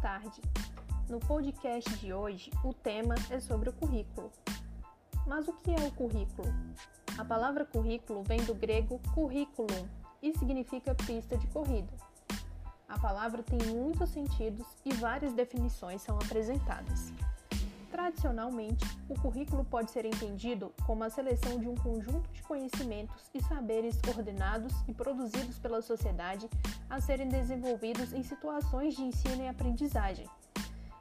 tarde. No podcast de hoje, o tema é sobre o currículo. Mas o que é o currículo? A palavra currículo vem do grego curriculum e significa pista de corrida. A palavra tem muitos sentidos e várias definições são apresentadas. Tradicionalmente, o currículo pode ser entendido como a seleção de um conjunto de conhecimentos e saberes ordenados e produzidos pela sociedade a serem desenvolvidos em situações de ensino e aprendizagem.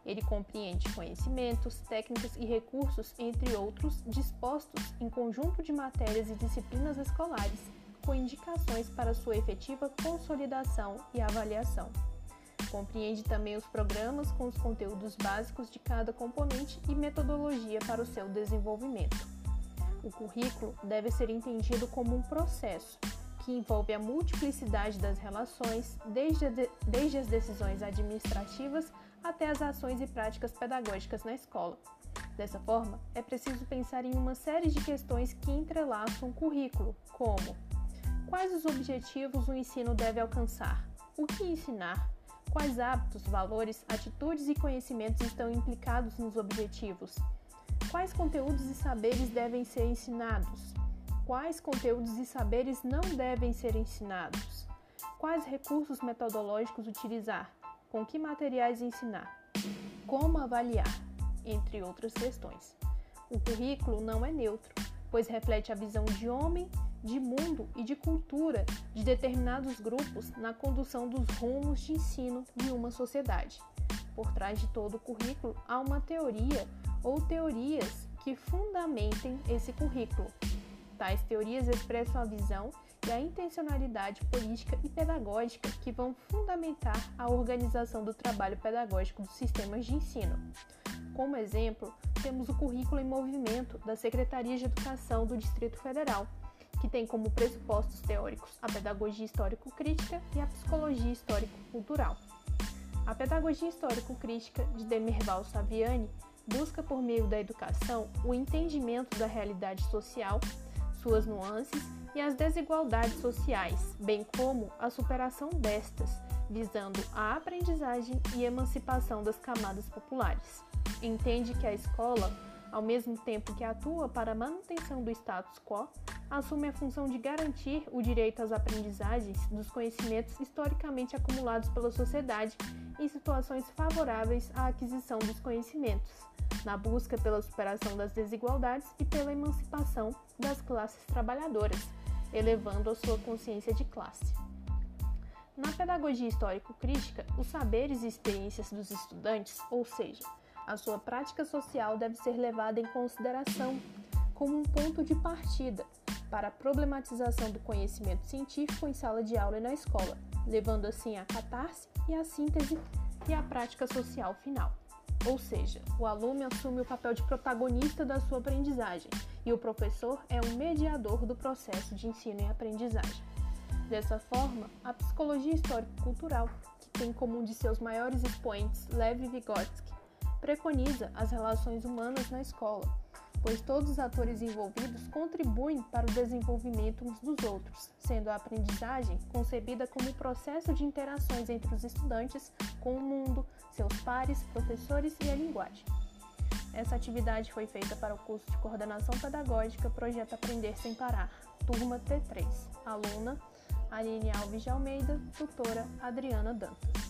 Ele compreende conhecimentos, técnicas e recursos, entre outros, dispostos em conjunto de matérias e disciplinas escolares, com indicações para sua efetiva consolidação e avaliação. Compreende também os programas com os conteúdos básicos de cada componente e metodologia para o seu desenvolvimento. O currículo deve ser entendido como um processo que envolve a multiplicidade das relações, desde, de, desde as decisões administrativas até as ações e práticas pedagógicas na escola. Dessa forma, é preciso pensar em uma série de questões que entrelaçam o currículo, como quais os objetivos o ensino deve alcançar, o que ensinar, Quais hábitos, valores, atitudes e conhecimentos estão implicados nos objetivos? Quais conteúdos e saberes devem ser ensinados? Quais conteúdos e saberes não devem ser ensinados? Quais recursos metodológicos utilizar? Com que materiais ensinar? Como avaliar? Entre outras questões. O currículo não é neutro, pois reflete a visão de homem de mundo e de cultura de determinados grupos na condução dos rumos de ensino de uma sociedade. Por trás de todo o currículo há uma teoria ou teorias que fundamentem esse currículo. Tais teorias expressam a visão e a intencionalidade política e pedagógica que vão fundamentar a organização do trabalho pedagógico dos sistemas de ensino. Como exemplo, temos o Currículo em Movimento da Secretaria de Educação do Distrito Federal, que tem como pressupostos teóricos a pedagogia histórico-crítica e a psicologia histórico-cultural. A pedagogia histórico-crítica de Demerval Saviani busca, por meio da educação, o entendimento da realidade social, suas nuances e as desigualdades sociais, bem como a superação destas, visando a aprendizagem e emancipação das camadas populares. Entende que a escola, ao mesmo tempo que atua para a manutenção do status quo, assume a função de garantir o direito às aprendizagens dos conhecimentos historicamente acumulados pela sociedade em situações favoráveis à aquisição dos conhecimentos, na busca pela superação das desigualdades e pela emancipação das classes trabalhadoras, elevando a sua consciência de classe. Na pedagogia histórico-crítica, os saberes e experiências dos estudantes, ou seja, a sua prática social deve ser levada em consideração como um ponto de partida para a problematização do conhecimento científico em sala de aula e na escola, levando assim à catarse e à síntese e à prática social final. Ou seja, o aluno assume o papel de protagonista da sua aprendizagem e o professor é o mediador do processo de ensino e aprendizagem. Dessa forma, a psicologia histórico-cultural, que tem como um de seus maiores expoentes Lev Vygotsky, preconiza as relações humanas na escola, pois todos os atores envolvidos contribuem para o desenvolvimento uns dos outros, sendo a aprendizagem concebida como um processo de interações entre os estudantes com o mundo, seus pares, professores e a linguagem. Essa atividade foi feita para o curso de Coordenação Pedagógica Projeto Aprender Sem Parar, turma T3. Aluna Aline Alves de Almeida, tutora Adriana Dantas.